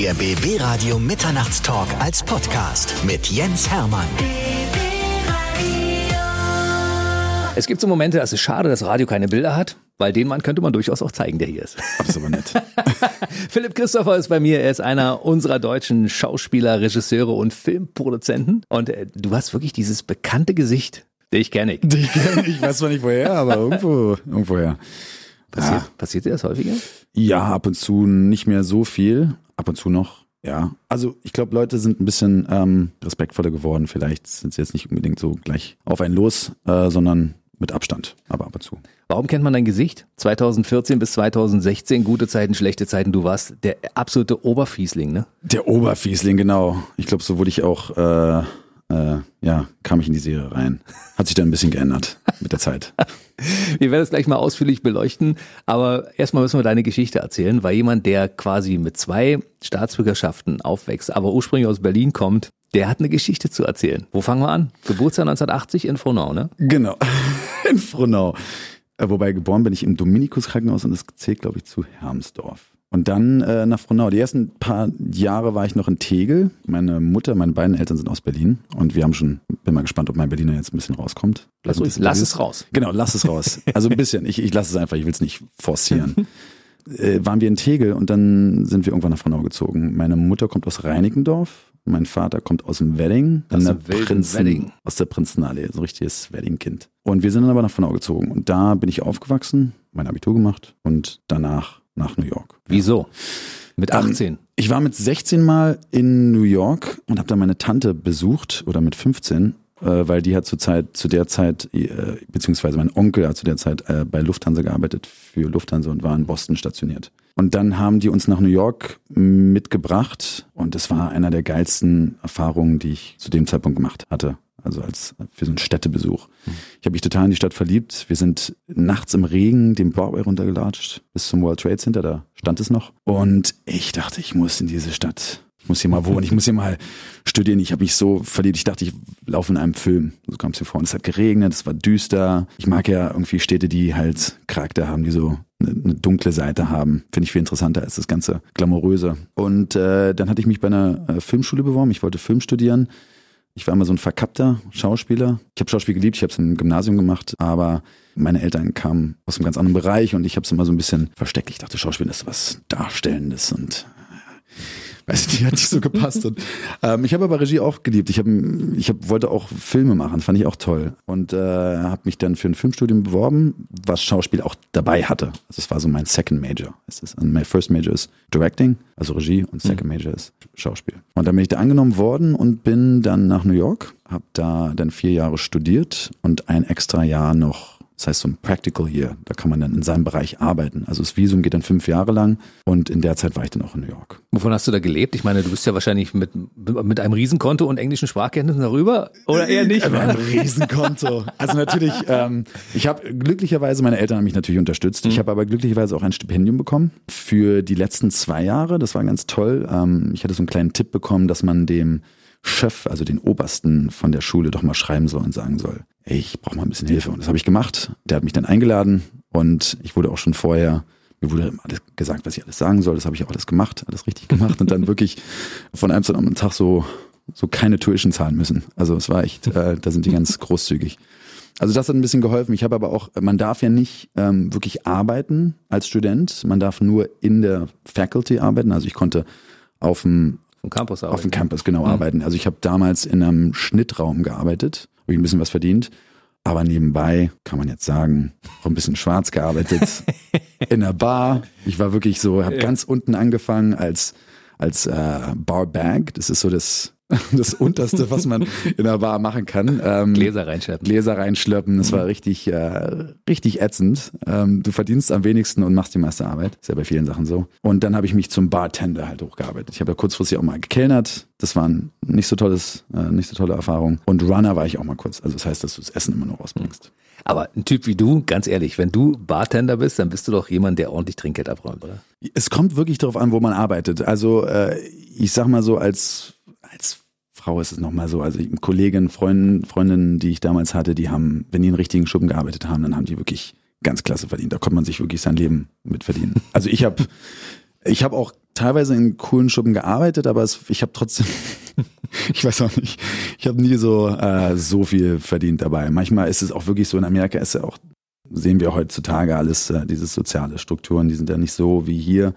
Der BB Radio Mitternachtstalk als Podcast mit Jens Hermann. Es gibt so Momente, es ist schade, dass Radio keine Bilder hat, weil den Mann könnte man durchaus auch zeigen, der hier ist. Das ist aber nett. Philipp Christopher ist bei mir. Er ist einer unserer deutschen Schauspieler, Regisseure und Filmproduzenten. Und äh, du hast wirklich dieses bekannte Gesicht, den ich kenne. Ich, kenn- ich weiß zwar nicht woher, aber irgendwo, irgendwoher. Passiert, Ah. passiert dir das häufiger? Ja, ab und zu nicht mehr so viel, ab und zu noch. Ja, also ich glaube, Leute sind ein bisschen ähm, respektvoller geworden. Vielleicht sind sie jetzt nicht unbedingt so gleich auf einen los, äh, sondern mit Abstand, aber ab und zu. Warum kennt man dein Gesicht? 2014 bis 2016, gute Zeiten, schlechte Zeiten. Du warst der absolute Oberfiesling, ne? Der Oberfiesling, genau. Ich glaube, so wurde ich auch, äh, äh, ja, kam ich in die Serie rein. Hat sich dann ein bisschen geändert mit der Zeit. Wir werden es gleich mal ausführlich beleuchten, aber erstmal müssen wir deine Geschichte erzählen, weil jemand, der quasi mit zwei Staatsbürgerschaften aufwächst, aber ursprünglich aus Berlin kommt, der hat eine Geschichte zu erzählen. Wo fangen wir an? Geburtstag 1980 in Frohnau, ne? Genau. In Frohnau. Äh, Wobei geboren bin ich im Dominikus-Krankenhaus und das zählt, glaube ich, zu Hermsdorf. Und dann äh, nach Frohnau. Die ersten paar Jahre war ich noch in Tegel. Meine Mutter, meine beiden Eltern sind aus Berlin. Und wir haben schon, bin mal gespannt, ob mein Berliner jetzt ein bisschen rauskommt. Lass, ein bisschen lass es raus. Genau, lass es raus. Also ein bisschen. Ich, ich lasse es einfach, ich will es nicht forcieren. äh, waren wir in Tegel und dann sind wir irgendwann nach Frohnau gezogen. Meine Mutter kommt aus Reinickendorf. Mein Vater kommt aus dem Wedding, Aus dem wilden Prinzen, Wedding. aus der Prinzenallee, so ein richtiges Wedding-Kind. Und wir sind dann aber nach Frohnau gezogen und da bin ich aufgewachsen, mein Abitur gemacht und danach nach New York. Wieso? Mit Ähm, 18. Ich war mit 16 Mal in New York und habe da meine Tante besucht oder mit 15, äh, weil die hat zur Zeit, zu der Zeit, äh, beziehungsweise mein Onkel hat zu der Zeit äh, bei Lufthansa gearbeitet für Lufthansa und war in Boston stationiert. Und dann haben die uns nach New York mitgebracht und das war einer der geilsten Erfahrungen, die ich zu dem Zeitpunkt gemacht hatte. Also als für so einen Städtebesuch. Ich habe mich total in die Stadt verliebt. Wir sind nachts im Regen den Broadway runtergelatscht bis zum World Trade Center, da stand es noch. Und ich dachte, ich muss in diese Stadt. Ich muss hier mal wohnen, ich muss hier mal studieren. Ich habe mich so verliebt. Ich dachte, ich laufe in einem Film. So kam es mir vor. Und es hat geregnet, es war düster. Ich mag ja irgendwie Städte, die halt Charakter haben, die so eine, eine dunkle Seite haben. Finde ich viel interessanter als das ganze Glamouröse. Und äh, dann hatte ich mich bei einer äh, Filmschule beworben. Ich wollte Film studieren. Ich war immer so ein verkappter Schauspieler. Ich habe Schauspiel geliebt, ich habe es im Gymnasium gemacht, aber meine Eltern kamen aus einem ganz anderen Bereich und ich habe es immer so ein bisschen versteckt. Ich dachte, Schauspiel ist was Darstellendes und weiß nicht, hat nicht so gepasst. Und, ähm, ich habe aber Regie auch geliebt. Ich, hab, ich hab, wollte auch Filme machen, fand ich auch toll. Und äh, habe mich dann für ein Filmstudium beworben, was Schauspiel auch dabei hatte. Also es war so mein Second Major. Es ist, mein First Major ist Directing, also Regie, und Second Major ist Schauspiel. Und dann bin ich da angenommen worden und bin dann nach New York, habe da dann vier Jahre studiert und ein extra Jahr noch das heißt so ein Practical Year, da kann man dann in seinem Bereich arbeiten. Also das Visum geht dann fünf Jahre lang und in der Zeit war ich dann auch in New York. Wovon hast du da gelebt? Ich meine, du bist ja wahrscheinlich mit, mit einem Riesenkonto und englischen Sprachkenntnissen darüber. Oder eher nicht? Aber ein Riesenkonto. Also natürlich, ähm, ich habe glücklicherweise, meine Eltern haben mich natürlich unterstützt. Ich habe aber glücklicherweise auch ein Stipendium bekommen für die letzten zwei Jahre. Das war ganz toll. Ähm, ich hatte so einen kleinen Tipp bekommen, dass man dem Chef, also den Obersten von der Schule, doch mal schreiben soll und sagen soll, ich brauche mal ein bisschen Hilfe. Und das habe ich gemacht. Der hat mich dann eingeladen und ich wurde auch schon vorher, mir wurde alles gesagt, was ich alles sagen soll. Das habe ich auch alles gemacht, alles richtig gemacht und dann wirklich von einem zu einem Tag so so keine Tuition zahlen müssen. Also es war echt, äh, da sind die ganz großzügig. Also das hat ein bisschen geholfen. Ich habe aber auch, man darf ja nicht ähm, wirklich arbeiten als Student. Man darf nur in der Faculty arbeiten. Also ich konnte auf dem Campus auf dem Campus genau arbeiten. Also ich habe damals in einem Schnittraum gearbeitet, habe ich ein bisschen was verdient. Aber nebenbei kann man jetzt sagen, auch ein bisschen schwarz gearbeitet in der Bar. Ich war wirklich so, habe ganz unten angefangen als als äh, Barbag. Das ist so das das unterste, was man in der Bar machen kann. Ähm, Gläser reinschleppen. Gläser reinschleppen. Das war richtig, äh, richtig ätzend. Ähm, du verdienst am wenigsten und machst die meiste Arbeit. Ist ja bei vielen Sachen so. Und dann habe ich mich zum Bartender halt hochgearbeitet. Ich habe ja kurzfristig auch mal gekellnert. Das war ein nicht so tolles, äh, nicht so tolle Erfahrung. Und Runner war ich auch mal kurz. Also das heißt, dass du das Essen immer noch rausbringst. Aber ein Typ wie du, ganz ehrlich, wenn du Bartender bist, dann bist du doch jemand, der ordentlich Trinkgeld abräumt, oder? Es kommt wirklich darauf an, wo man arbeitet. Also äh, ich sag mal so, als, als Frau ist es nochmal so, also Kolleginnen, Freundinnen, Freundinnen, die ich damals hatte, die haben, wenn die in richtigen Schuppen gearbeitet haben, dann haben die wirklich ganz klasse verdient. Da konnte man sich wirklich sein Leben mit verdienen. Also ich habe ich habe auch teilweise in coolen Schuppen gearbeitet, aber es, ich habe trotzdem, ich weiß auch nicht, ich habe nie so äh, so viel verdient dabei. Manchmal ist es auch wirklich so, in Amerika ist ja auch, sehen wir heutzutage alles, äh, diese soziale Strukturen, die sind ja nicht so wie hier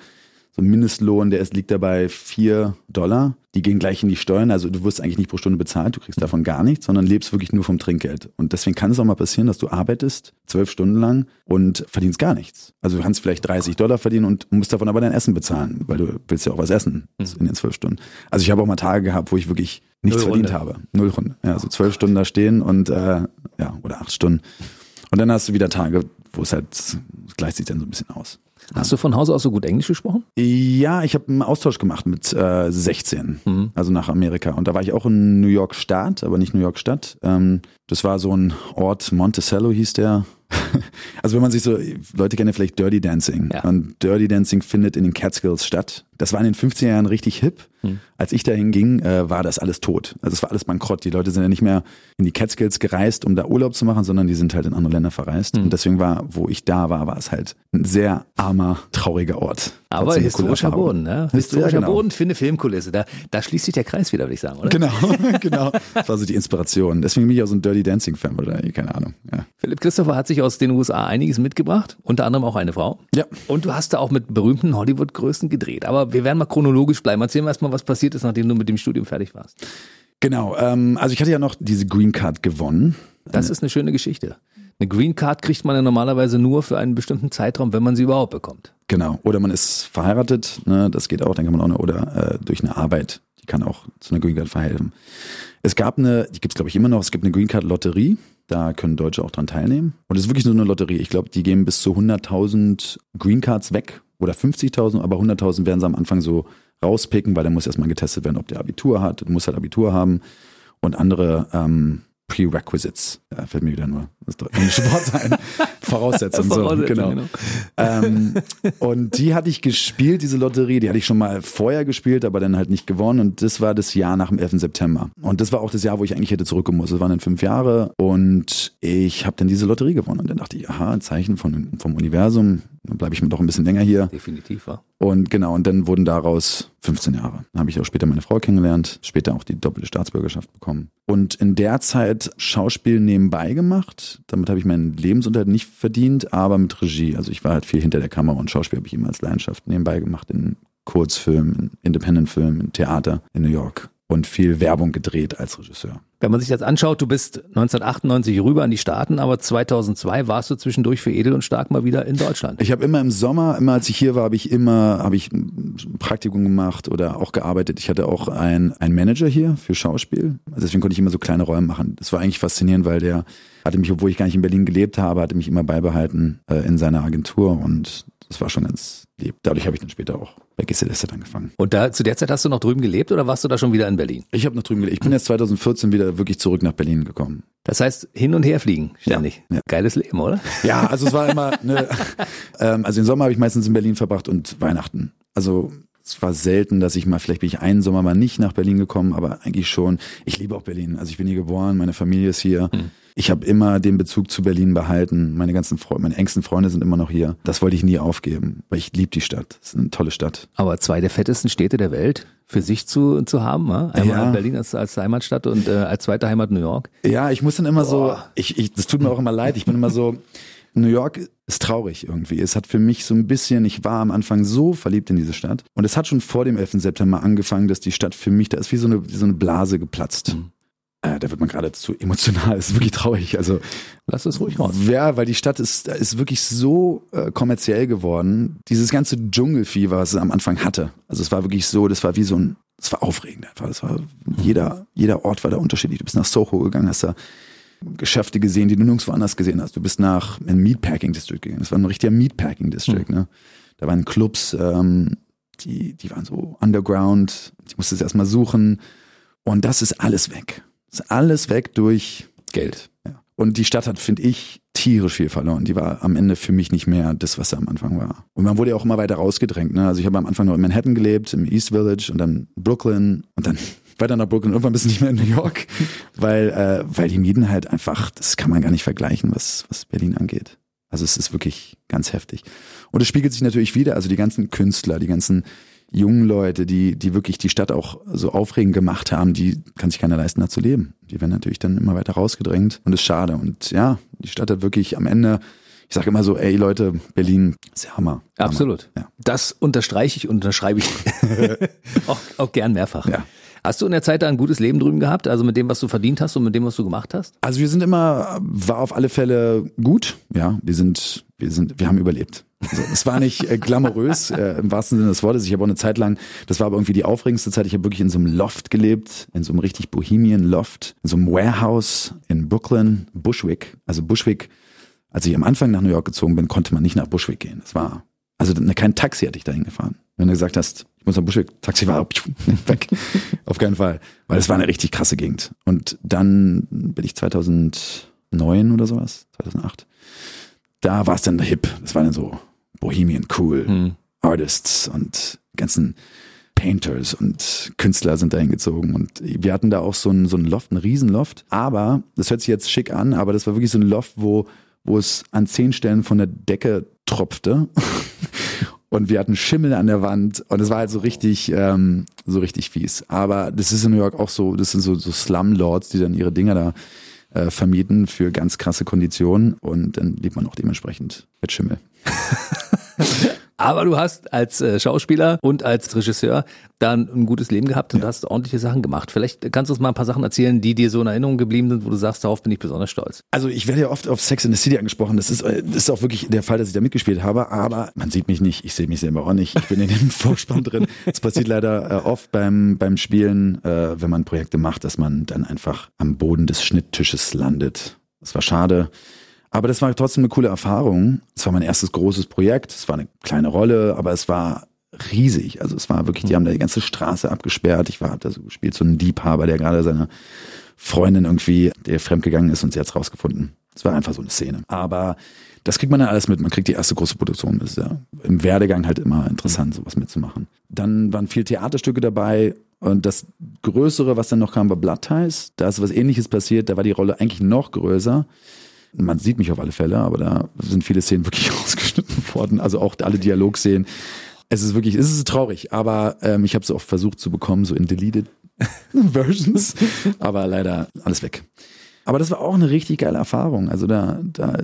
so ein Mindestlohn, der ist, liegt dabei vier Dollar. Die gehen gleich in die Steuern. Also du wirst eigentlich nicht pro Stunde bezahlt, du kriegst davon gar nichts, sondern lebst wirklich nur vom Trinkgeld. Und deswegen kann es auch mal passieren, dass du arbeitest zwölf Stunden lang und verdienst gar nichts. Also du kannst vielleicht 30 Dollar verdienen und musst davon aber dein Essen bezahlen, weil du willst ja auch was essen Mhm. in den zwölf Stunden. Also ich habe auch mal Tage gehabt, wo ich wirklich nichts verdient habe. Null Runde. Ja, so zwölf Stunden da stehen und äh, ja, oder acht Stunden. Und dann hast du wieder Tage, wo es halt es gleicht sich dann so ein bisschen aus. Hast du von Hause aus so gut Englisch gesprochen? Ja, ich habe einen Austausch gemacht mit äh, 16, Mhm. also nach Amerika. Und da war ich auch in New York Stadt, aber nicht New York Stadt. Ähm, das war so ein Ort, Monticello hieß der. Also wenn man sich so, Leute kennen vielleicht Dirty Dancing. Ja. Und Dirty Dancing findet in den Catskills statt. Das war in den 50er Jahren richtig hip. Mhm. Als ich dahin ging, äh, war das alles tot. Also es war alles bankrott. Die Leute sind ja nicht mehr in die Catskills gereist, um da Urlaub zu machen, sondern die sind halt in andere Länder verreist. Mhm. Und deswegen war, wo ich da war, war es halt ein sehr armer, trauriger Ort. Aber historischer. Boden, ne? Ja, Historischer genau. Boden für eine Filmkulisse. Da, da schließt sich der Kreis wieder, würde ich sagen, oder? Genau, genau. Das war so die Inspiration. Deswegen bin ich auch so ein Dirty Dancing Fan wahrscheinlich, keine Ahnung. Ja. Philipp Christopher hat sich aus den USA einiges mitgebracht, unter anderem auch eine Frau. ja. Und du hast da auch mit berühmten Hollywood-Größen gedreht. Aber wir werden mal chronologisch bleiben. Erzähl mir erstmal, was passiert ist, nachdem du mit dem Studium fertig warst. Genau. Ähm, also ich hatte ja noch diese Green Card gewonnen. Das ist eine schöne Geschichte. Eine Green Card kriegt man ja normalerweise nur für einen bestimmten Zeitraum, wenn man sie überhaupt bekommt. Genau. Oder man ist verheiratet, ne, das geht auch, dann kann man auch noch, oder äh, durch eine Arbeit, die kann auch zu einer Green Card verhelfen. Es gab eine, die gibt's glaube ich immer noch, es gibt eine Green Card Lotterie, da können Deutsche auch dran teilnehmen. Und es ist wirklich nur eine Lotterie. Ich glaube, die geben bis zu 100.000 Green Cards weg oder 50.000, aber 100.000 werden sie am Anfang so rauspicken, weil dann muss erstmal getestet werden, ob der Abitur hat, du musst halt Abitur haben und andere ähm, Prerequisites, ja, fällt mir wieder nur das englische Wort ein, Voraussetzungen, so, Voraussetzungen, genau. genau. Ähm, und die hatte ich gespielt, diese Lotterie, die hatte ich schon mal vorher gespielt, aber dann halt nicht gewonnen. Und das war das Jahr nach dem 11. September. Und das war auch das Jahr, wo ich eigentlich hätte zurückkommen müssen. Das waren dann fünf Jahre und ich habe dann diese Lotterie gewonnen. Und dann dachte ich, aha, ein Zeichen von, vom Universum, dann bleibe ich mal doch ein bisschen länger hier. Definitiv, war. Und genau, und dann wurden daraus 15 Jahre. Dann habe ich auch später meine Frau kennengelernt, später auch die doppelte Staatsbürgerschaft bekommen. Und in der Zeit Schauspiel nebenbei gemacht. Damit habe ich meinen Lebensunterhalt nicht verdient, aber mit Regie. Also ich war halt viel hinter der Kamera und Schauspiel habe ich immer als Leidenschaft nebenbei gemacht in Kurzfilmen, in Independent-Filmen, in Theater in New York und viel Werbung gedreht als Regisseur. Wenn man sich das anschaut, du bist 1998 rüber an die Staaten, aber 2002 warst du zwischendurch für Edel und Stark mal wieder in Deutschland. Ich habe immer im Sommer, immer als ich hier war, habe ich immer habe ich ein Praktikum gemacht oder auch gearbeitet. Ich hatte auch ein ein Manager hier für Schauspiel. Also deswegen konnte ich immer so kleine Rollen machen. Das war eigentlich faszinierend, weil der hatte mich, obwohl ich gar nicht in Berlin gelebt habe, hatte mich immer beibehalten äh, in seiner Agentur und das war schon ganz Dadurch habe ich dann später auch bei Gesellschaft angefangen. Und da zu der Zeit hast du noch drüben gelebt oder warst du da schon wieder in Berlin? Ich habe noch drüben gelebt. Ich bin jetzt 2014 wieder wirklich zurück nach Berlin gekommen. Das heißt, hin und her fliegen ständig. Ja, ja. Geiles Leben, oder? Ja, also es war immer, ne, ähm, also den Sommer habe ich meistens in Berlin verbracht und Weihnachten. Also es war selten, dass ich mal, vielleicht bin ich einen Sommer mal nicht nach Berlin gekommen, aber eigentlich schon. Ich liebe auch Berlin. Also ich bin hier geboren, meine Familie ist hier. Ich habe immer den Bezug zu Berlin behalten. Meine ganzen Freunde, meine engsten Freunde sind immer noch hier. Das wollte ich nie aufgeben, weil ich liebe die Stadt. Es ist eine tolle Stadt. Aber zwei der fettesten Städte der Welt für sich zu, zu haben. Ja? Einmal Ja. Berlin als, als Heimatstadt und äh, als zweite Heimat New York. Ja, ich muss dann immer so, Boah. ich, ich, das tut mir auch immer leid. Ich bin immer so, New York ist traurig irgendwie. Es hat für mich so ein bisschen, ich war am Anfang so verliebt in diese Stadt. Und es hat schon vor dem 11. September angefangen, dass die Stadt für mich, da ist wie so eine, wie so eine Blase geplatzt. Äh, da wird man gerade zu emotional. Das ist wirklich traurig. Also, Lass es ruhig raus. ja, weil die Stadt ist, ist wirklich so äh, kommerziell geworden. Dieses ganze Dschungelfieber, was es am Anfang hatte. Also es war wirklich so, das war wie so ein, es war aufregend einfach. Das war, jeder, jeder Ort war da unterschiedlich. Du bist nach Soho gegangen, hast da Geschäfte gesehen, die du nirgendwo anders gesehen hast. Du bist nach ein Meatpacking District gegangen. Das war ein richtiger Meatpacking District. Ne? Da waren Clubs, ähm, die, die waren so underground. Ich musste es erstmal suchen. Und das ist alles weg. Das ist alles weg durch Geld. ja. Und die Stadt hat, finde ich, tierisch viel verloren. Die war am Ende für mich nicht mehr das, was sie am Anfang war. Und man wurde ja auch immer weiter rausgedrängt. Ne? Also ich habe am Anfang noch in Manhattan gelebt, im East Village und dann Brooklyn und dann weiter nach Brooklyn. Irgendwann bist du nicht mehr in New York, weil, äh, weil die Mieten halt einfach, das kann man gar nicht vergleichen, was, was Berlin angeht. Also es ist wirklich ganz heftig. Und es spiegelt sich natürlich wieder, also die ganzen Künstler, die ganzen jungen Leute, die, die wirklich die Stadt auch so aufregend gemacht haben, die kann sich keiner leisten, da zu leben. Die werden natürlich dann immer weiter rausgedrängt und ist schade. Und ja, die Stadt hat wirklich am Ende ich sage immer so, ey Leute, Berlin ist ja Hammer. Hammer. Absolut. Ja. Das unterstreiche ich und unterschreibe ich auch, auch gern mehrfach. Ja. Hast du in der Zeit da ein gutes Leben drüben gehabt? Also mit dem, was du verdient hast und mit dem, was du gemacht hast? Also wir sind immer, war auf alle Fälle gut. Ja, wir sind, wir sind, wir haben überlebt. Also, es war nicht äh, glamourös äh, im wahrsten Sinne des Wortes. Ich habe auch eine Zeit lang, das war aber irgendwie die aufregendste Zeit. Ich habe wirklich in so einem Loft gelebt, in so einem richtig Bohemian Loft, in so einem Warehouse in Brooklyn, Bushwick. Also Bushwick als ich am Anfang nach New York gezogen bin, konnte man nicht nach Bushwick gehen. Das war, also ne, kein Taxi hatte ich dahin gefahren. Wenn du gesagt hast, ich muss nach Bushwick, Taxi war weg. Auf keinen Fall. Weil es war eine richtig krasse Gegend. Und dann bin ich 2009 oder sowas, 2008. Da war es dann hip. Das war dann so Bohemian cool. Hm. Artists und ganzen Painters und Künstler sind dahin gezogen und wir hatten da auch so ein, so ein Loft, ein Riesenloft. Aber, das hört sich jetzt schick an, aber das war wirklich so ein Loft, wo wo es an zehn Stellen von der Decke tropfte. Und wir hatten Schimmel an der Wand und es war halt so richtig, ähm, so richtig fies. Aber das ist in New York auch so, das sind so, so Slumlords, die dann ihre Dinger da äh, vermieten für ganz krasse Konditionen und dann lebt man auch dementsprechend mit Schimmel. Aber du hast als äh, Schauspieler und als Regisseur dann ein gutes Leben gehabt und ja. hast ordentliche Sachen gemacht. Vielleicht kannst du uns mal ein paar Sachen erzählen, die dir so in Erinnerung geblieben sind, wo du sagst, darauf bin ich besonders stolz. Also ich werde ja oft auf Sex in the City angesprochen. Das ist, äh, das ist auch wirklich der Fall, dass ich da mitgespielt habe. Aber man sieht mich nicht. Ich sehe mich selber auch nicht. Ich bin in dem Vorspann drin. Es passiert leider äh, oft beim, beim Spielen, äh, wenn man Projekte macht, dass man dann einfach am Boden des Schnitttisches landet. Das war schade. Aber das war trotzdem eine coole Erfahrung. Es war mein erstes großes Projekt. Es war eine kleine Rolle, aber es war riesig. Also es war wirklich, die haben da die ganze Straße abgesperrt. Ich war, hab da so gespielt, so ein Liebhaber, der gerade seine Freundin irgendwie, der fremdgegangen ist und sie hat's rausgefunden. Es war einfach so eine Szene. Aber das kriegt man dann alles mit. Man kriegt die erste große Produktion. Das ist ja im Werdegang halt immer interessant, sowas mitzumachen. Dann waren viel Theaterstücke dabei. Und das Größere, was dann noch kam, war Blood Ties. Da ist was ähnliches passiert. Da war die Rolle eigentlich noch größer. Man sieht mich auf alle Fälle, aber da sind viele Szenen wirklich rausgeschnitten worden. Also auch alle Dialogszenen. Es ist wirklich, es ist traurig, aber ähm, ich habe es auch versucht zu bekommen, so in deleted Versions. aber leider alles weg. Aber das war auch eine richtig geile Erfahrung. Also da, da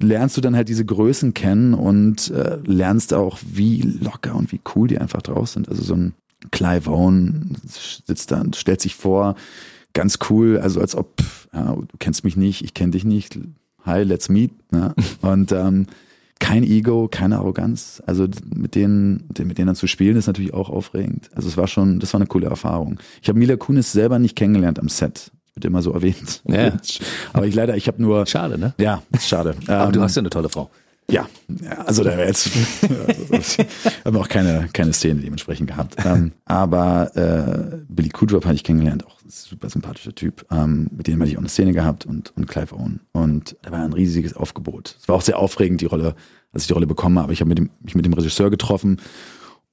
lernst du dann halt diese Größen kennen und äh, lernst auch, wie locker und wie cool die einfach draus sind. Also so ein Clive Owen sitzt da und stellt sich vor, ganz cool, also als ob, ja, du kennst mich nicht, ich kenne dich nicht, hi, let's meet. Ne? Und ähm, kein Ego, keine Arroganz. Also mit denen, mit denen dann zu spielen, ist natürlich auch aufregend. Also es war schon, das war eine coole Erfahrung. Ich habe Mila Kunis selber nicht kennengelernt am Set. Wird immer so erwähnt. Ja. Aber ich leider, ich habe nur. Schade, ne? Ja, schade. Aber ähm, du hast ja eine tolle Frau. Ja, also da wäre jetzt haben wir auch keine keine Szene dementsprechend gehabt. Ähm, aber äh, Billy Kudrop hatte ich kennengelernt, auch ein super sympathischer Typ. Ähm, mit dem hatte ich auch eine Szene gehabt und und Clive Owen und da war ein riesiges Aufgebot. Es war auch sehr aufregend die Rolle, als ich die Rolle bekommen habe. Ich habe mich mit dem Regisseur getroffen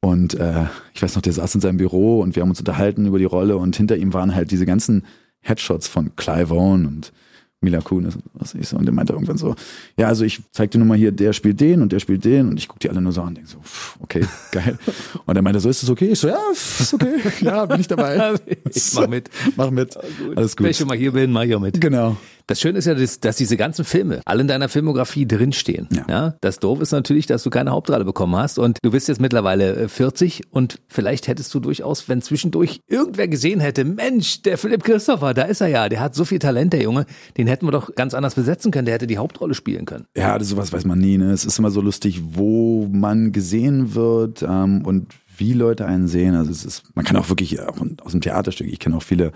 und äh, ich weiß noch, der saß in seinem Büro und wir haben uns unterhalten über die Rolle und hinter ihm waren halt diese ganzen Headshots von Clive Owen und Mila Kunis und was ich so. Und der meinte irgendwann so, ja, also ich zeig dir nur mal hier, der spielt den und der spielt den und ich guck die alle nur so an und denk so, okay, geil. Und er meinte so, ist das okay? Ich so, ja, ist okay. Ja, bin ich dabei. ich mach mit. Mach mit. Alles gut. Wenn ich schon mal hier bin, mach ich auch mit. Genau. Das Schöne ist ja, dass, dass diese ganzen Filme alle in deiner Filmografie drinstehen. Ja. ja. Das Doof ist natürlich, dass du keine Hauptrolle bekommen hast und du bist jetzt mittlerweile 40 äh, und vielleicht hättest du durchaus, wenn zwischendurch irgendwer gesehen hätte, Mensch, der Philipp Christopher, da ist er ja, der hat so viel Talent, der Junge, den hätten wir doch ganz anders besetzen können, der hätte die Hauptrolle spielen können. Ja, das sowas weiß man nie. Ne? Es ist immer so lustig, wo man gesehen wird ähm, und wie Leute einen sehen. Also es ist, man kann auch wirklich auch aus dem Theaterstück, ich kenne auch viele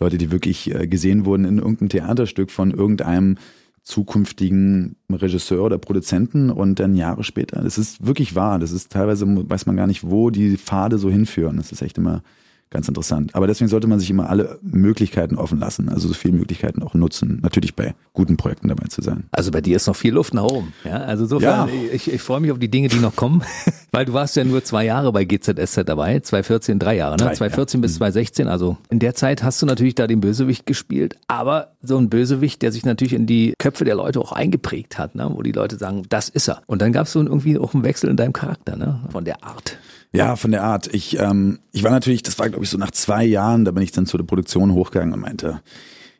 Leute, die wirklich äh, gesehen wurden in irgendeinem Theaterstück von irgendeinem zukünftigen Regisseur oder Produzenten und dann Jahre später. Das ist wirklich wahr. Das ist teilweise, weiß man gar nicht, wo die Pfade so hinführen. Das ist echt immer ganz interessant. Aber deswegen sollte man sich immer alle Möglichkeiten offen lassen, also so viele Möglichkeiten auch nutzen, natürlich bei guten Projekten dabei zu sein. Also bei dir ist noch viel Luft nach oben. Ja, also insofern, ja. ich, ich freue mich auf die Dinge, die noch kommen, weil du warst ja nur zwei Jahre bei GZSZ dabei, 2014, drei Jahre, ne? Drei, 2014 ja. bis 2016, mhm. also in der Zeit hast du natürlich da den Bösewicht gespielt, aber so ein Bösewicht, der sich natürlich in die Köpfe der Leute auch eingeprägt hat, ne? wo die Leute sagen, das ist er. Und dann gab es so irgendwie auch einen Wechsel in deinem Charakter, ne? von der Art. Ja, von der Art. Ich, ähm, ich war natürlich, das war glaube ich so nach zwei Jahren, da bin ich dann zu der Produktion hochgegangen und meinte,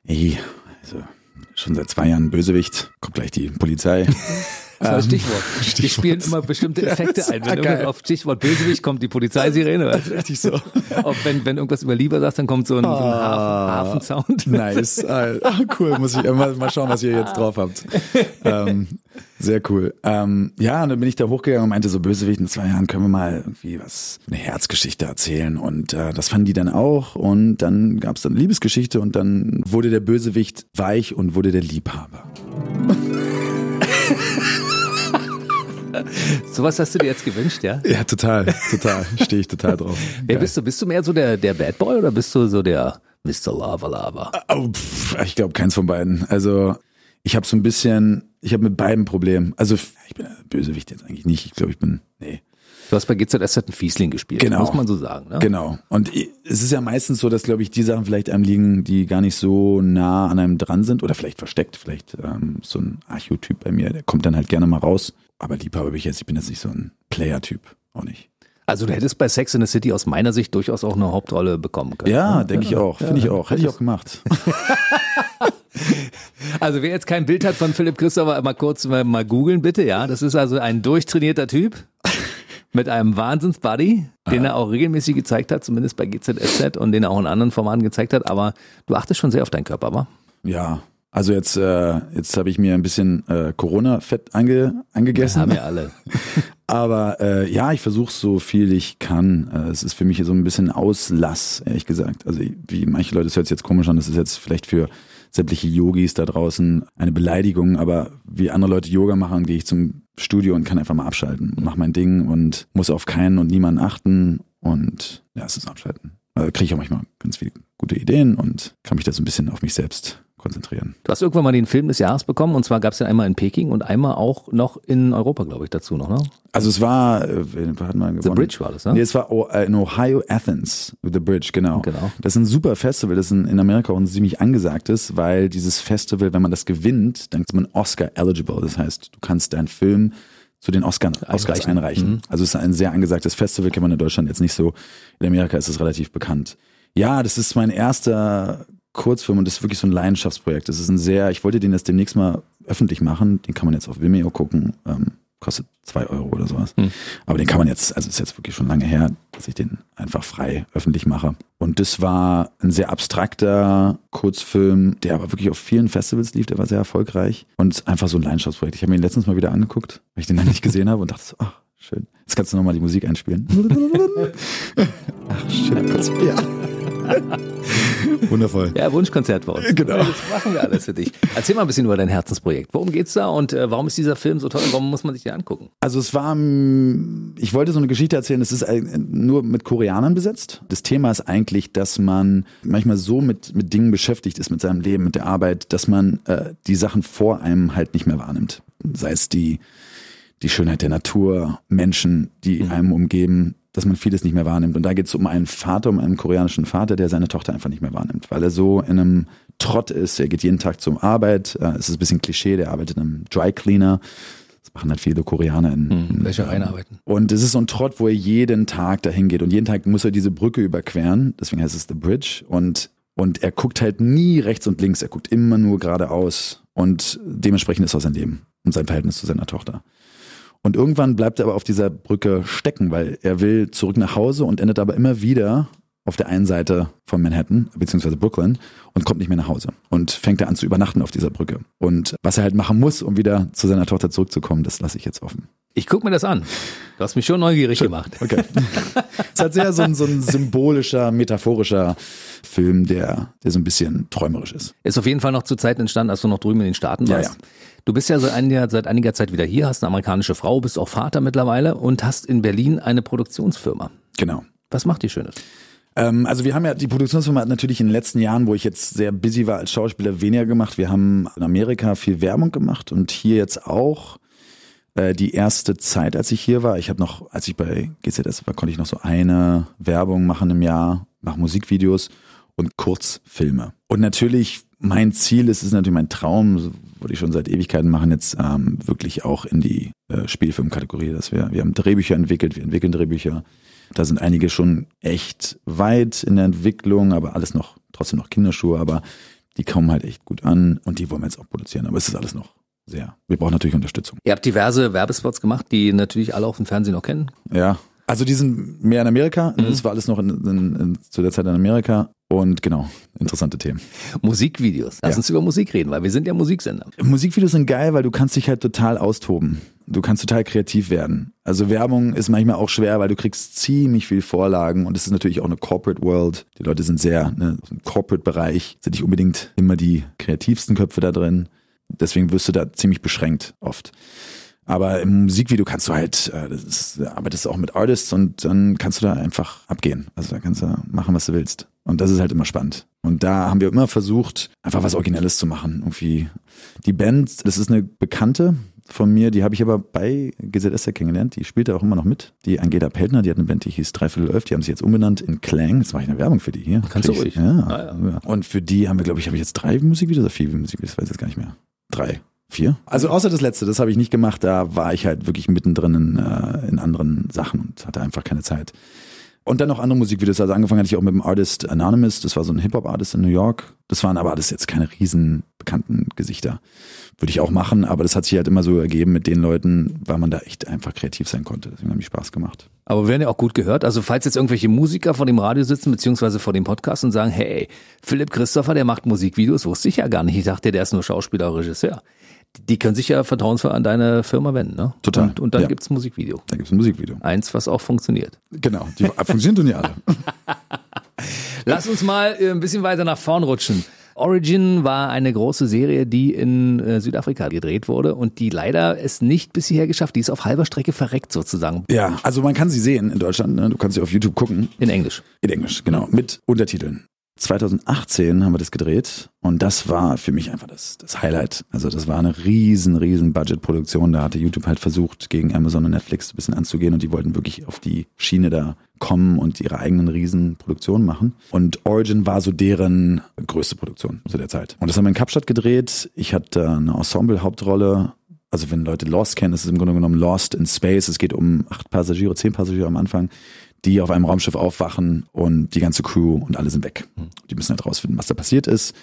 ey, also schon seit zwei Jahren Bösewicht, kommt gleich die Polizei. Das war Ähm, Stichwort. Die spielen immer bestimmte Effekte ein. Wenn geil. auf Stichwort Bösewicht kommt die Polizeisirene. Richtig so. Auch wenn, wenn irgendwas über Lieber sagst, dann kommt so ein, so ein Ah. Hafen, Hafensound. Nice. Ah, cool, muss ich mal, mal schauen, was ihr jetzt drauf habt. Ähm, sehr cool. Ähm, ja, und dann bin ich da hochgegangen und meinte so, Bösewicht, in zwei Jahren können wir mal irgendwie was, eine Herzgeschichte erzählen. Und äh, das fanden die dann auch. Und dann gab es dann Liebesgeschichte und dann wurde der Bösewicht weich und wurde der Liebhaber. Sowas hast du dir jetzt gewünscht, ja? Ja, total, total. Stehe ich total drauf. Wer Geil. bist du? Bist du mehr so der, der Bad Boy oder bist du so der Mr. Lava Lava? Oh, pff, ich glaube keins von beiden. Also ich habe so ein bisschen, ich habe mit beiden Problem. Also ich bin Bösewicht jetzt eigentlich nicht. Ich glaube, ich bin, nee. Du hast bei GZSZ einen Fiesling gespielt, Genau. muss man so sagen. Ne? Genau. Und es ist ja meistens so, dass, glaube ich, die Sachen vielleicht einem liegen, die gar nicht so nah an einem dran sind oder vielleicht versteckt. Vielleicht ähm, so ein Archetyp bei mir, der kommt dann halt gerne mal raus. Aber Liebhaber bin ich jetzt, ich bin jetzt nicht so ein Player-Typ. Auch nicht. Also du hättest bei Sex in the City aus meiner Sicht durchaus auch eine Hauptrolle bekommen können. Ja, ne? denke ich auch. Finde ich auch. Hätte ich auch gemacht. Also wer jetzt kein Bild hat von Philipp Christopher, mal kurz mal, mal googeln bitte, ja. Das ist also ein durchtrainierter Typ mit einem Wahnsinns-Buddy, den er auch regelmäßig gezeigt hat, zumindest bei GZSZ und den er auch in anderen Formaten gezeigt hat. Aber du achtest schon sehr auf deinen Körper, wa? Ja. Also jetzt, äh, jetzt habe ich mir ein bisschen äh, Corona-Fett ange, angegessen. Haben wir alle. Aber äh, ja, ich versuche so viel ich kann. Äh, es ist für mich so ein bisschen Auslass, ehrlich gesagt. Also wie manche Leute, das hört sich jetzt komisch an, das ist jetzt vielleicht für sämtliche Yogis da draußen eine Beleidigung, aber wie andere Leute Yoga machen, gehe ich zum Studio und kann einfach mal abschalten und mache mein Ding und muss auf keinen und niemanden achten und ja, es ist abschalten. Also kriege ich auch manchmal ganz viele gute Ideen und kann mich da so ein bisschen auf mich selbst konzentrieren. Du hast irgendwann mal den Film des Jahres bekommen und zwar gab es den einmal in Peking und einmal auch noch in Europa, glaube ich, dazu noch, ne? Also es war, äh, hat mal gewonnen? The Bridge war das, ne? Nee, es war äh, in Ohio, Athens, The Bridge, genau. Genau. Das ist ein super Festival, das in, in Amerika auch ein ziemlich angesagtes, weil dieses Festival, wenn man das gewinnt, dann ist man Oscar eligible. Das heißt, du kannst deinen Film zu den Oscar, Oscars Einreichen. einreichen. Also es ist ein sehr angesagtes Festival, kennt man in Deutschland jetzt nicht so. In Amerika ist es relativ bekannt. Ja, das ist mein erster Kurzfilm und das ist wirklich so ein Leidenschaftsprojekt. Das ist ein sehr, ich wollte den jetzt demnächst mal öffentlich machen. Den kann man jetzt auf Vimeo gucken. Ähm, kostet zwei Euro oder sowas. Aber den kann man jetzt, also ist jetzt wirklich schon lange her, dass ich den einfach frei öffentlich mache. Und das war ein sehr abstrakter Kurzfilm, der aber wirklich auf vielen Festivals lief, der war sehr erfolgreich. Und es ist einfach so ein Leidenschaftsprojekt. Ich habe mir ihn letztens mal wieder angeguckt, weil ich den lange nicht gesehen habe und dachte so, ach, schön. Jetzt kannst du nochmal die Musik einspielen. ach, kurz, ja. Wundervoll. Ja, Wunschkonzert bei uns. Genau. Das machen wir alles für dich. Erzähl mal ein bisschen über dein Herzensprojekt. Worum geht's da und äh, warum ist dieser Film so toll und warum muss man sich den angucken? Also es war, mm, ich wollte so eine Geschichte erzählen, es ist ein- nur mit Koreanern besetzt. Das Thema ist eigentlich, dass man manchmal so mit, mit Dingen beschäftigt ist, mit seinem Leben, mit der Arbeit, dass man äh, die Sachen vor einem halt nicht mehr wahrnimmt. Sei es die, die Schönheit der Natur, Menschen, die einem umgeben, dass man vieles nicht mehr wahrnimmt. Und da geht es um einen Vater, um einen koreanischen Vater, der seine Tochter einfach nicht mehr wahrnimmt, weil er so in einem Trott ist. Er geht jeden Tag zur Arbeit. Äh, Es ist ein bisschen Klischee, der arbeitet in einem Dry Cleaner. Das machen halt viele Koreaner in, in Wäschereien arbeiten. und es ist so ein Trott, wo er jeden Tag dahin geht und jeden Tag muss er diese Brücke überqueren. Deswegen heißt es The Bridge. Und, und er guckt halt nie rechts und links. Er guckt immer nur geradeaus. Und dementsprechend ist auch sein Leben und sein Verhältnis zu seiner Tochter. Und irgendwann bleibt er aber auf dieser Brücke stecken, weil er will zurück nach Hause und endet aber immer wieder auf der einen Seite von Manhattan, beziehungsweise Brooklyn, und kommt nicht mehr nach Hause. Und fängt er an zu übernachten auf dieser Brücke. Und was er halt machen muss, um wieder zu seiner Tochter zurückzukommen, das lasse ich jetzt offen. Ich guck mir das an. Du hast mich schon neugierig gemacht. Okay. es hat sehr so ein, so ein symbolischer, metaphorischer Film, der, der so ein bisschen träumerisch ist. Ist auf jeden Fall noch zu Zeiten entstanden, als du noch drüben in den Staaten Ja, warst. ja. Du bist ja seit einiger, seit einiger Zeit wieder hier, hast eine amerikanische Frau, bist auch Vater mittlerweile und hast in Berlin eine Produktionsfirma. Genau. Was macht die Schönes? Ähm, also wir haben ja, die Produktionsfirma hat natürlich in den letzten Jahren, wo ich jetzt sehr busy war als Schauspieler, weniger gemacht. Wir haben in Amerika viel Werbung gemacht und hier jetzt auch äh, die erste Zeit, als ich hier war. Ich habe noch, als ich bei GZS war, konnte ich noch so eine Werbung machen im Jahr, mache Musikvideos und Kurzfilme. Und natürlich, mein Ziel ist, es ist natürlich mein Traum, so würde ich schon seit Ewigkeiten machen, jetzt ähm, wirklich auch in die äh, Spielfilmkategorie, dass wir, wir haben Drehbücher entwickelt, wir entwickeln Drehbücher. Da sind einige schon echt weit in der Entwicklung, aber alles noch, trotzdem noch Kinderschuhe, aber die kommen halt echt gut an und die wollen wir jetzt auch produzieren. Aber es ist alles noch sehr. Wir brauchen natürlich Unterstützung. Ihr habt diverse Werbespots gemacht, die natürlich alle auf dem Fernsehen noch kennen. Ja. Also die sind mehr in Amerika. Mhm. Das war alles noch in, in, in, zu der Zeit in Amerika. Und genau, interessante Themen. Musikvideos. Lass ja. uns über Musik reden, weil wir sind ja Musiksender. Musikvideos sind geil, weil du kannst dich halt total austoben. Du kannst total kreativ werden. Also Werbung ist manchmal auch schwer, weil du kriegst ziemlich viel Vorlagen und es ist natürlich auch eine Corporate World. Die Leute sind sehr, ne, im Corporate-Bereich sind nicht unbedingt immer die kreativsten Köpfe da drin. Deswegen wirst du da ziemlich beschränkt oft. Aber im Musikvideo kannst du halt, äh, das ist, arbeitest du auch mit Artists und dann kannst du da einfach abgehen. Also da kannst du machen, was du willst. Und das ist halt immer spannend. Und da haben wir immer versucht, einfach was Originelles zu machen. Irgendwie die Band, das ist eine Bekannte von mir, die habe ich aber bei GZS kennengelernt. Die spielt da auch immer noch mit. Die Angela Peltner, die hat eine Band, die hieß Dreiviertel Elf. Die haben sich jetzt umbenannt in Clang. Jetzt mache ich eine Werbung für die hier. Kannst du ruhig. Ja. Ah, ja. Und für die haben wir, glaube ich, habe ich jetzt drei Musikvideos oder vier Musikvideos? Ich weiß jetzt gar nicht mehr. Drei. Vier? Also außer das letzte, das habe ich nicht gemacht. Da war ich halt wirklich mittendrin in, äh, in anderen Sachen und hatte einfach keine Zeit. Und dann noch andere Musikvideos. Also angefangen hatte ich auch mit dem Artist Anonymous. Das war so ein Hip-Hop-Artist in New York. Das waren aber alles jetzt keine riesen bekannten Gesichter. Würde ich auch machen, aber das hat sich halt immer so ergeben mit den Leuten, weil man da echt einfach kreativ sein konnte. Deswegen hat mich Spaß gemacht. Aber wir werden ja auch gut gehört. Also falls jetzt irgendwelche Musiker vor dem Radio sitzen, beziehungsweise vor dem Podcast und sagen, hey, Philipp Christopher, der macht Musikvideos, wusste ich ja gar nicht. Ich dachte, der ist nur Schauspieler, Regisseur die können sich ja vertrauensvoll an deine Firma wenden, ne? Total. Und, und dann ja. gibt's ein Musikvideo. Dann gibt's ein Musikvideo. Eins, was auch funktioniert. Genau, die funktionieren ja alle. Lass uns mal äh, ein bisschen weiter nach vorn rutschen. Origin war eine große Serie, die in äh, Südafrika gedreht wurde und die leider es nicht bis hierher geschafft. Die ist auf halber Strecke verreckt sozusagen. Ja, also man kann sie sehen in Deutschland. Ne? Du kannst sie auf YouTube gucken. In Englisch. In Englisch, genau. Mit Untertiteln. 2018 haben wir das gedreht und das war für mich einfach das, das Highlight. Also das war eine riesen, riesen Budgetproduktion. Da hatte YouTube halt versucht, gegen Amazon und Netflix ein bisschen anzugehen und die wollten wirklich auf die Schiene da kommen und ihre eigenen riesen Produktionen machen. Und Origin war so deren größte Produktion zu der Zeit. Und das haben wir in Kapstadt gedreht. Ich hatte eine Ensemble-Hauptrolle also wenn Leute Lost kennen, ist im Grunde genommen Lost in Space. Es geht um acht Passagiere, zehn Passagiere am Anfang, die auf einem Raumschiff aufwachen und die ganze Crew und alle sind weg. Die müssen halt rausfinden, was da passiert ist.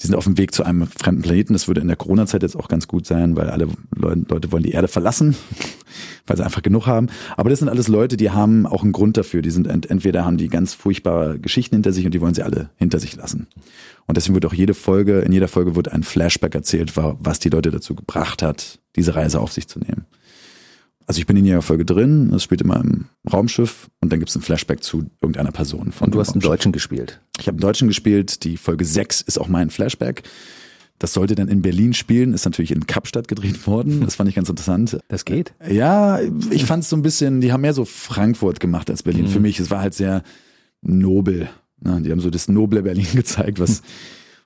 Die sind auf dem Weg zu einem fremden Planeten. Das würde in der Corona-Zeit jetzt auch ganz gut sein, weil alle Leute wollen die Erde verlassen, weil sie einfach genug haben. Aber das sind alles Leute, die haben auch einen Grund dafür. Die sind entweder haben die ganz furchtbare Geschichten hinter sich und die wollen sie alle hinter sich lassen. Und deswegen wird auch jede Folge, in jeder Folge wird ein Flashback erzählt, was die Leute dazu gebracht hat, diese Reise auf sich zu nehmen. Also ich bin in jeder Folge drin, es spielt immer im Raumschiff und dann gibt es ein Flashback zu irgendeiner Person. Von und du hast einen Deutschen gespielt. Ich habe einen Deutschen gespielt. Die Folge 6 ist auch mein Flashback. Das sollte dann in Berlin spielen, ist natürlich in Kapstadt gedreht worden. Das fand ich ganz interessant. Das geht? Ja, ich fand es so ein bisschen, die haben mehr so Frankfurt gemacht als Berlin. Mhm. Für mich, es war halt sehr nobel. Ne? Die haben so das noble Berlin gezeigt, was,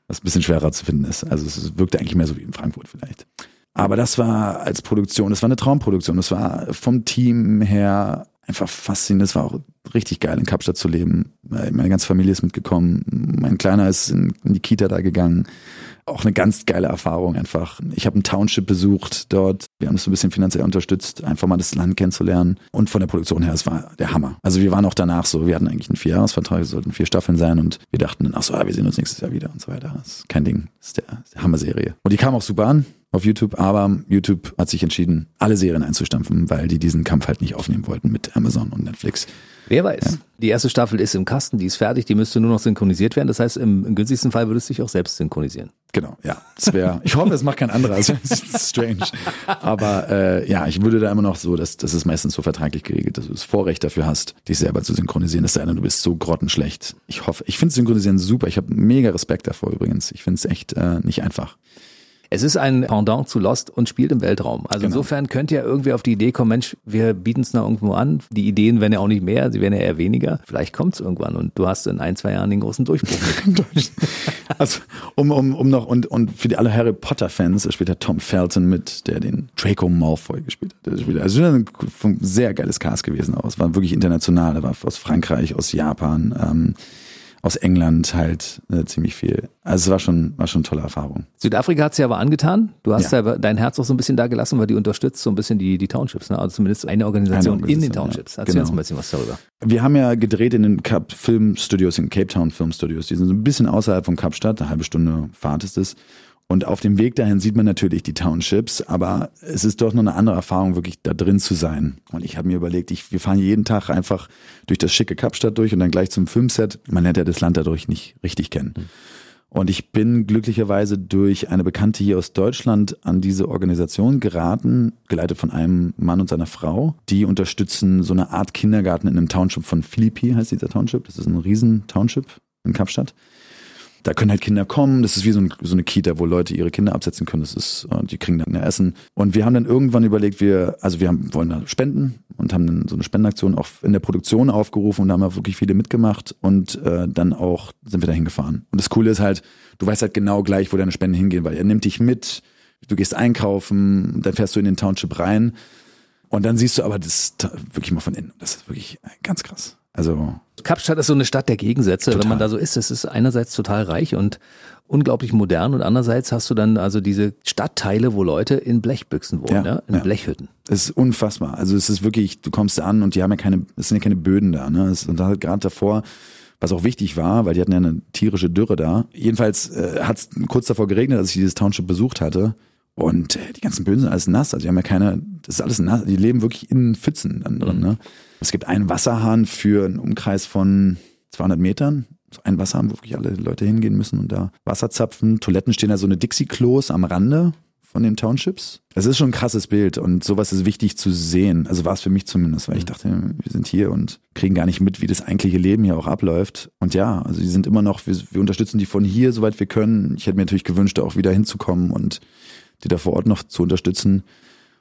was ein bisschen schwerer zu finden ist. Also es wirkte eigentlich mehr so wie in Frankfurt vielleicht. Aber das war als Produktion, das war eine Traumproduktion. Das war vom Team her einfach faszinierend. Es war auch richtig geil, in Kapstadt zu leben. Meine ganze Familie ist mitgekommen. Mein Kleiner ist in, die Kita da gegangen. Auch eine ganz geile Erfahrung einfach. Ich habe ein Township besucht dort. Wir haben es so ein bisschen finanziell unterstützt, einfach mal das Land kennenzulernen. Und von der Produktion her, es war der Hammer. Also wir waren auch danach so, wir hatten eigentlich einen Vierjahresvertrag, es sollten vier Staffeln sein und wir dachten dann, ach so, ja, wir sehen uns nächstes Jahr wieder und so weiter. Das ist kein Ding. Das ist der, der Hammer-Serie. Und die kam auch super an auf YouTube, aber YouTube hat sich entschieden, alle Serien einzustampfen, weil die diesen Kampf halt nicht aufnehmen wollten mit Amazon und Netflix. Wer weiß. Ja. Die erste Staffel ist im Kasten, die ist fertig, die müsste nur noch synchronisiert werden. Das heißt, im, im günstigsten Fall würdest du dich auch selbst synchronisieren. Genau, ja. Das wäre, ich hoffe, es macht kein anderer. Das ist strange. Aber äh, ja, ich würde da immer noch so, dass das ist meistens so vertraglich geregelt, dass du das Vorrecht dafür hast, dich selber zu synchronisieren. Es sei denn, du bist so grottenschlecht. Ich hoffe, ich finde Synchronisieren super. Ich habe mega Respekt davor übrigens. Ich finde es echt äh, nicht einfach. Es ist ein Pendant zu Lost und spielt im Weltraum. Also genau. insofern könnt ihr irgendwie auf die Idee kommen, Mensch, wir bieten es noch irgendwo an. Die Ideen werden ja auch nicht mehr, sie werden ja eher weniger. Vielleicht kommt es irgendwann und du hast in ein, zwei Jahren den großen Durchbruch. also um, um, um noch und, und für die alle Harry Potter Fans, da spielt der Tom Felton mit, der den Draco Malfoy gespielt hat. Also ein sehr geiles Cast gewesen aus. War wirklich international, er war aus Frankreich, aus Japan. Ähm, aus England halt äh, ziemlich viel. Also es war schon, war schon eine tolle Erfahrung. Südafrika hat es ja aber angetan. Du hast ja. Ja. dein Herz auch so ein bisschen da gelassen, weil die unterstützt so ein bisschen die, die Townships, ne? also zumindest eine Organisation, Eine in den Organisation, Townships. ja. Erzähl Genau. uns ein bisschen was darüber. Wir haben ja gedreht in den Cup Filmstudios, in Cape Town Filmstudios. Die sind so ein bisschen außerhalb von Kapstadt, eine halbe Stunde Fahrt ist es. Und auf dem Weg dahin sieht man natürlich die Townships, aber es ist doch noch eine andere Erfahrung, wirklich da drin zu sein. Und ich habe mir überlegt, ich, wir fahren jeden Tag einfach durch das schicke Kapstadt durch und dann gleich zum Filmset. Man lernt ja das Land dadurch nicht richtig kennen. Und ich bin glücklicherweise durch eine Bekannte hier aus Deutschland an diese Organisation geraten, geleitet von einem Mann und seiner Frau. Die unterstützen so eine Art Kindergarten in einem Township von Philippi, heißt dieser Township. Das ist ein riesen Township in Kapstadt. Da können halt Kinder kommen. Das ist wie so, ein, so eine Kita, wo Leute ihre Kinder absetzen können. Das ist, äh, die kriegen dann Essen. Und wir haben dann irgendwann überlegt, wir, also wir haben, wollen da spenden und haben dann so eine Spendenaktion auch in der Produktion aufgerufen und da haben wir wirklich viele mitgemacht und äh, dann auch sind wir da hingefahren. Und das Coole ist halt, du weißt halt genau gleich, wo deine Spenden hingehen, weil er nimmt dich mit, du gehst einkaufen, dann fährst du in den Township rein und dann siehst du aber das wirklich mal von innen. Das ist wirklich ganz krass. Also Kapstadt ist so eine Stadt der Gegensätze, Total. wenn man da so ist. Es ist einerseits total reich und unglaublich modern und andererseits hast du dann also diese Stadtteile, wo Leute in Blechbüchsen wohnen, Ja, ja, in ja. Blechhütten. Es ist unfassbar. Also es ist wirklich, du kommst da an und die haben ja keine, es sind ja keine Böden da. Ne? Und da halt gerade davor, was auch wichtig war, weil die hatten ja eine tierische Dürre da. Jedenfalls äh, hat es kurz davor geregnet, als ich dieses Township besucht hatte. Und äh, die ganzen Böden sind alles nass. Also die haben ja keine, das ist alles nass. Die leben wirklich in Pfützen dann drin. Ne? Es gibt einen Wasserhahn für einen Umkreis von 200 Metern. So ein Wasserhahn, wo wirklich alle Leute hingehen müssen und da Wasser zapfen. Toiletten stehen da so eine Dixie-Klos am Rande von den Townships. Es ist schon ein krasses Bild und sowas ist wichtig zu sehen. Also war es für mich zumindest, weil ich dachte, wir sind hier und kriegen gar nicht mit, wie das eigentliche Leben hier auch abläuft. Und ja, also die sind immer noch, wir, wir unterstützen die von hier, soweit wir können. Ich hätte mir natürlich gewünscht, auch wieder hinzukommen und die da vor Ort noch zu unterstützen.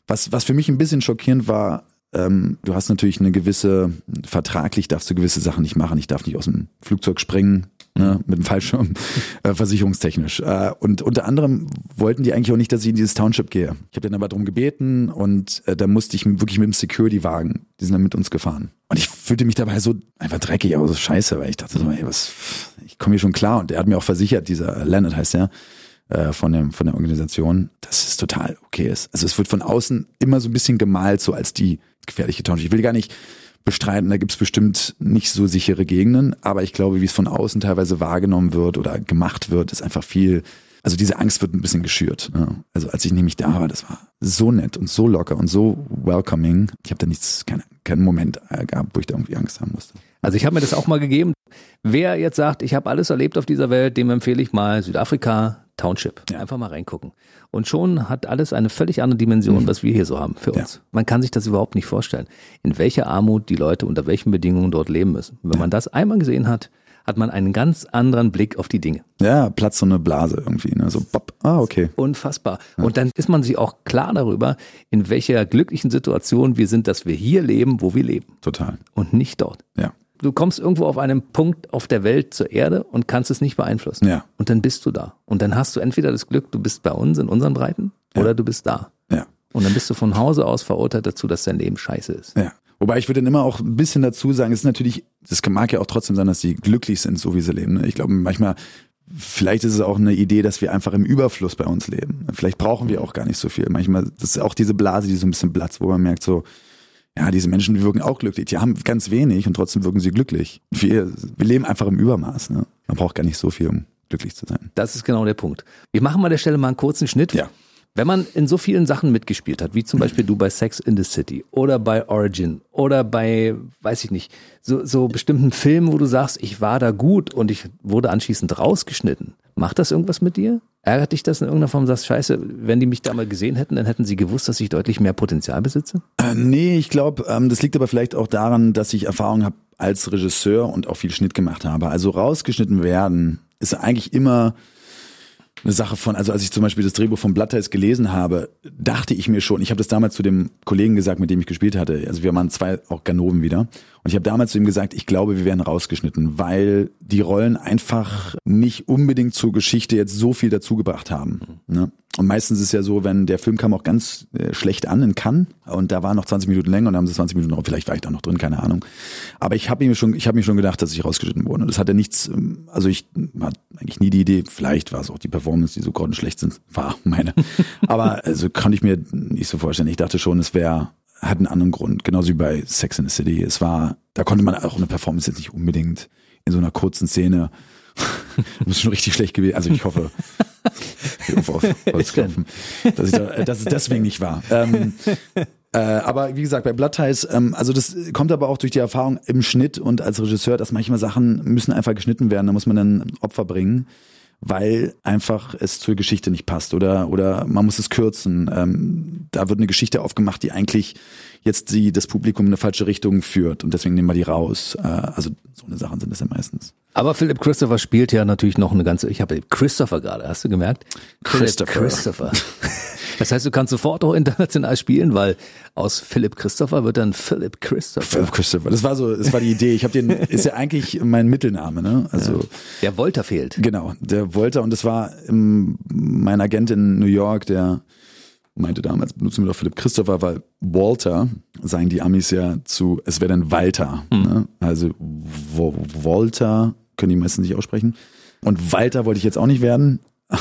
Was, was für mich ein bisschen schockierend war, ähm, du hast natürlich eine gewisse, vertraglich darfst du gewisse Sachen nicht machen. Ich darf nicht aus dem Flugzeug springen, ne, mit dem Fallschirm, äh, versicherungstechnisch. Äh, und unter anderem wollten die eigentlich auch nicht, dass ich in dieses Township gehe. Ich habe dann aber darum gebeten und äh, da musste ich wirklich mit dem Security-Wagen, die sind dann mit uns gefahren. Und ich fühlte mich dabei so einfach dreckig, aber so scheiße, weil ich dachte so, ey, was, ich komme hier schon klar. Und er hat mir auch versichert, dieser Leonard heißt er, äh, von, der, von der Organisation, dass es total okay ist. Also es wird von außen immer so ein bisschen gemalt, so als die gefährliche Township. Ich will gar nicht bestreiten, da gibt's bestimmt nicht so sichere Gegenden, aber ich glaube, wie es von außen teilweise wahrgenommen wird oder gemacht wird, ist einfach viel, also diese Angst wird ein bisschen geschürt. Ne? Also als ich nämlich da war, das war so nett und so locker und so welcoming. Ich habe da nichts, keinen keinen Moment äh, gehabt, wo ich da irgendwie Angst haben musste. Also ich habe mir das auch mal gegeben. Wer jetzt sagt, ich habe alles erlebt auf dieser Welt, dem empfehle ich mal Südafrika Township. Ja. Einfach mal reingucken. Und schon hat alles eine völlig andere Dimension, was wir hier so haben für Ja. uns. Man kann sich das überhaupt nicht vorstellen, in welcher Armut die Leute unter welchen Bedingungen dort leben müssen. Wenn man das einmal gesehen hat, hat man einen ganz anderen Blick auf die Dinge. Ja, platzt so eine Blase irgendwie, ne? so bopp, ah, okay. Unfassbar. Und dann ist man sich auch klar darüber, in welcher glücklichen Situation wir sind, dass wir hier leben, wo wir leben Total, und nicht dort. ja. Du kommst irgendwo auf einem Punkt auf der Welt zur Erde und kannst es nicht beeinflussen. Ja. Und dann bist du da. Und dann hast du entweder das Glück, du bist bei uns in unseren Breiten oder du bist da. Ja. Und dann bist du von Hause aus verurteilt dazu, dass dein Leben scheiße ist. Ja. Wobei ich würde dann immer auch ein bisschen dazu sagen, es ist natürlich, das mag ja auch trotzdem sein, dass sie glücklich sind, so wie sie leben. ne? Ich glaube, manchmal, vielleicht ist es auch eine Idee, dass wir einfach im Überfluss bei uns leben. Vielleicht brauchen wir auch gar nicht so viel. Manchmal, das ist auch diese Blase, die so ein bisschen platzt, wo man merkt so, ja, diese Menschen wirken auch glücklich. Die haben ganz wenig und trotzdem wirken sie glücklich. Wir, wir leben einfach im Übermaß. Ne? Man braucht gar nicht so viel, um glücklich zu sein. Das ist genau der Punkt. Wir machen mal an der Stelle mal einen kurzen Schnitt. Ja. Wenn man in so vielen Sachen mitgespielt hat, wie zum Beispiel du bei Sex in the City oder bei Origin oder bei, weiß ich nicht, so, so bestimmten Filmen, wo du sagst, ich war da gut und ich wurde anschließend rausgeschnitten. Macht das irgendwas mit dir? Ärgert dich das in irgendeiner Form? Sagst, scheiße, wenn die mich da mal gesehen hätten, dann hätten sie gewusst, dass ich deutlich mehr Potenzial besitze? Äh, nee, ich glaube, ähm, das liegt aber vielleicht auch daran, dass ich Erfahrung habe als Regisseur und auch viel Schnitt gemacht habe. Also rausgeschnitten werden ist eigentlich immer eine Sache von, also als ich zum Beispiel das Drehbuch von Bloodties gelesen habe, dachte ich mir schon, ich habe das damals zu dem Kollegen gesagt, mit dem ich gespielt hatte, also wir waren zwei auch Ganoven wieder, und ich habe damals zu ihm gesagt, ich glaube, wir werden rausgeschnitten, weil die Rollen einfach nicht unbedingt zur Geschichte jetzt so viel dazugebracht haben. Ne? Und meistens ist ja so, wenn der Film kam auch ganz äh, schlecht an in Cannes und da war noch 20 Minuten länger und da haben sie 20 Minuten drauf, vielleicht war ich da noch drin, keine Ahnung. Aber ich habe mir schon, ich habe mir schon gedacht, dass ich rausgeschnitten wurde. Und das hatte nichts, ähm, also ich hatte eigentlich nie die Idee, vielleicht war es auch die Performance, die so grottenschlecht sind, war meine. Aber also konnte ich mir nicht so vorstellen. Ich dachte schon, es wäre hat einen anderen Grund, genauso wie bei Sex in the City. Es war, da konnte man auch eine Performance jetzt nicht unbedingt in so einer kurzen Szene ist schon richtig schlecht gewesen. Also ich hoffe, hoffe auf Holzklopfen, dass, ich da, dass es deswegen nicht war. Ähm, äh, aber wie gesagt, bei Blood Ties, ähm, also das kommt aber auch durch die Erfahrung im Schnitt und als Regisseur, dass manchmal Sachen müssen einfach geschnitten werden, da muss man dann Opfer bringen weil einfach es zur Geschichte nicht passt oder oder man muss es kürzen. Ähm, da wird eine Geschichte aufgemacht, die eigentlich jetzt die das Publikum in eine falsche Richtung führt und deswegen nehmen wir die raus. Äh, also so eine Sachen sind das ja meistens. Aber Philip Christopher spielt ja natürlich noch eine ganze. Ich habe Christopher gerade, hast du gemerkt? Christopher. Philip Christopher. Das heißt, du kannst sofort auch international spielen, weil aus Philip Christopher wird dann Philip Christopher. Philip Christopher. Das war so, das war die Idee. Ich habe den, ist ja eigentlich mein Mittelname, ne? Also der Wolter fehlt. Genau, der Wolter und das war im, mein Agent in New York, der meinte damals, benutzen wir doch Philipp Christopher, weil Walter, sagen die Amis ja zu, es wäre dann Walter. Hm. Ne? Also Walter können die meisten nicht aussprechen. Und Walter wollte ich jetzt auch nicht werden.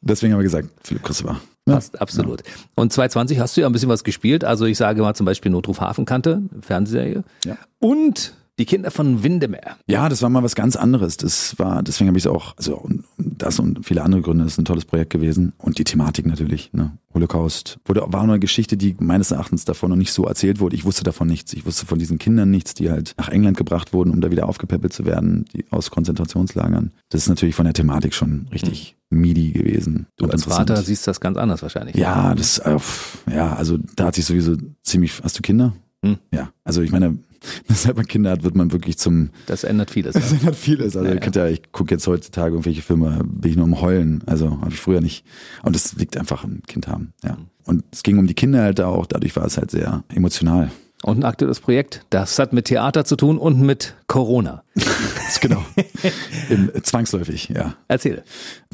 Deswegen haben wir gesagt, Philipp Christopher. Ja. Passt, absolut. Ja. Und 2020 hast du ja ein bisschen was gespielt. Also ich sage mal zum Beispiel Notruf Hafenkante, Fernsehserie. Ja. Und die Kinder von Windemer. Ja, das war mal was ganz anderes. Das war, deswegen habe ich es auch, also das und viele andere Gründe, das ist ein tolles Projekt gewesen. Und die Thematik natürlich, ne? Holocaust. Wurde, war eine Geschichte, die meines Erachtens davon noch nicht so erzählt wurde. Ich wusste davon nichts. Ich wusste von diesen Kindern nichts, die halt nach England gebracht wurden, um da wieder aufgepäppelt zu werden, die aus Konzentrationslagern. Das ist natürlich von der Thematik schon richtig mhm. meaty gewesen. Du als Vater siehst das ganz anders wahrscheinlich. Ja, das, äh, ja, also da hat sich sowieso ziemlich, hast du Kinder? Hm. Ja, also ich meine, Seit man Kinder hat, wird man wirklich zum. Das ändert vieles. Das ändert vieles. Also ja, ja. ja ich gucke jetzt heutzutage irgendwelche Filme, bin ich nur am Heulen. Also habe ich früher nicht. Und das liegt einfach am Kind haben. Ja. Und es ging um die Kinder halt auch. Dadurch war es halt sehr emotional. Und ein aktuelles Projekt. Das hat mit Theater zu tun und mit Corona. genau. Im, zwangsläufig, ja. Erzähl.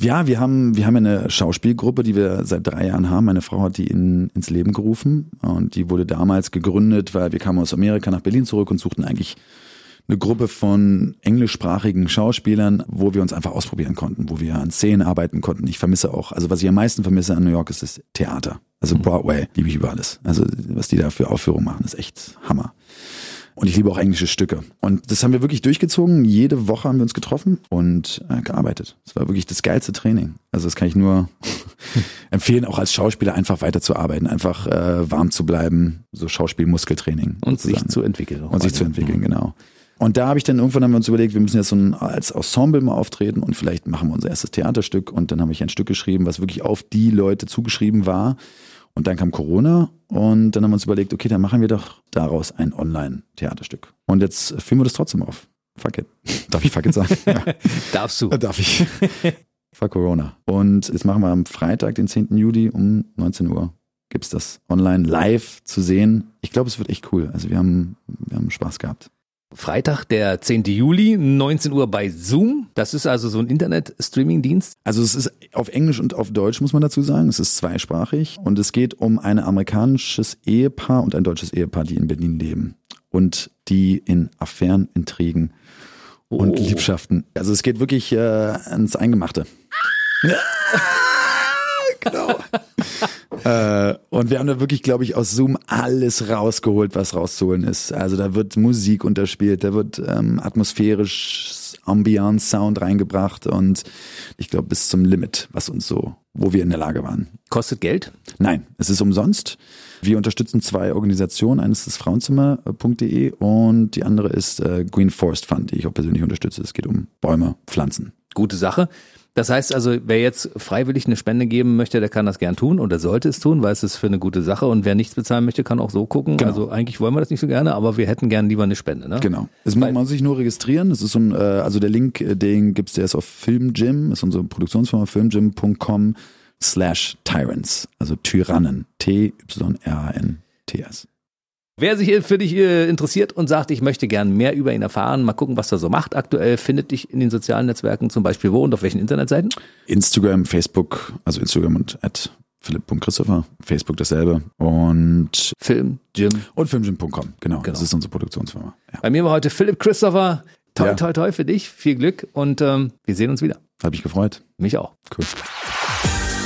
Ja, wir haben, wir haben eine Schauspielgruppe, die wir seit drei Jahren haben. Meine Frau hat die in, ins Leben gerufen und die wurde damals gegründet, weil wir kamen aus Amerika nach Berlin zurück und suchten eigentlich eine Gruppe von englischsprachigen Schauspielern, wo wir uns einfach ausprobieren konnten, wo wir an Szenen arbeiten konnten. Ich vermisse auch, also was ich am meisten vermisse an New York ist das Theater. Also mhm. Broadway liebe ich über alles. Also was die da für Aufführungen machen, ist echt Hammer. Und ich liebe auch englische Stücke. Und das haben wir wirklich durchgezogen. Jede Woche haben wir uns getroffen und äh, gearbeitet. Das war wirklich das geilste Training. Also das kann ich nur empfehlen, auch als Schauspieler einfach weiterzuarbeiten, einfach äh, warm zu bleiben, so Schauspielmuskeltraining. Und sozusagen. sich zu entwickeln. Und sich zu entwickeln, mhm. genau. Und da habe ich dann irgendwann haben wir uns überlegt, wir müssen jetzt so ein, als Ensemble mal auftreten und vielleicht machen wir unser erstes Theaterstück. Und dann habe ich ein Stück geschrieben, was wirklich auf die Leute zugeschrieben war. Und dann kam Corona und dann haben wir uns überlegt, okay, dann machen wir doch daraus ein Online-Theaterstück. Und jetzt filmen wir das trotzdem auf. Fuck it. Darf ich fuck it sagen? Ja. Darfst du. Darf ich. Fuck Corona. Und jetzt machen wir am Freitag, den 10. Juli um 19 Uhr gibt's das online live zu sehen. Ich glaube, es wird echt cool. Also wir haben, wir haben Spaß gehabt. Freitag, der 10. Juli, 19 Uhr bei Zoom. Das ist also so ein Internet-Streaming-Dienst. Also es ist auf Englisch und auf Deutsch, muss man dazu sagen. Es ist zweisprachig und es geht um ein amerikanisches Ehepaar und ein deutsches Ehepaar, die in Berlin leben und die in Affären, Intrigen oh. und Liebschaften. Also es geht wirklich äh, ans Eingemachte. genau. Äh, und wir haben da wirklich, glaube ich, aus Zoom alles rausgeholt, was rauszuholen ist. Also da wird Musik unterspielt, da wird ähm, atmosphärisch Ambiance Sound reingebracht und ich glaube bis zum Limit, was uns so, wo wir in der Lage waren. Kostet Geld? Nein, es ist umsonst. Wir unterstützen zwei Organisationen. Eines ist Frauenzimmer.de und die andere ist äh, Green Forest Fund, die ich auch persönlich unterstütze. Es geht um Bäume, Pflanzen. Gute Sache. Das heißt also, wer jetzt freiwillig eine Spende geben möchte, der kann das gern tun oder sollte es tun, weil es ist für eine gute Sache. Und wer nichts bezahlen möchte, kann auch so gucken. Genau. Also eigentlich wollen wir das nicht so gerne, aber wir hätten gern lieber eine Spende. Ne? Genau. Es muss man sich nur registrieren. Das ist so ein, äh, also der Link, äh, den gibt's, der ist auf Filmgym, ist unsere Produktionsfirma filmgym.com slash Tyrants, also Tyrannen, T-Y-R-A-N-T-S. Wer sich für dich äh, interessiert und sagt, ich möchte gern mehr über ihn erfahren, mal gucken, was er so macht aktuell, findet dich in den sozialen Netzwerken zum Beispiel wo und auf welchen Internetseiten? Instagram, Facebook, also Instagram und at philipp.christopher, Facebook dasselbe und, Film, Jim. und filmgym.com, genau, Genau. Das ist unsere Produktionsfirma. Ja. Bei mir war heute Philipp Christopher. Toi, Ja. toi, toi für dich. Viel Glück und ähm, wir sehen uns wieder. Hab ich gefreut. Mich auch. Cool.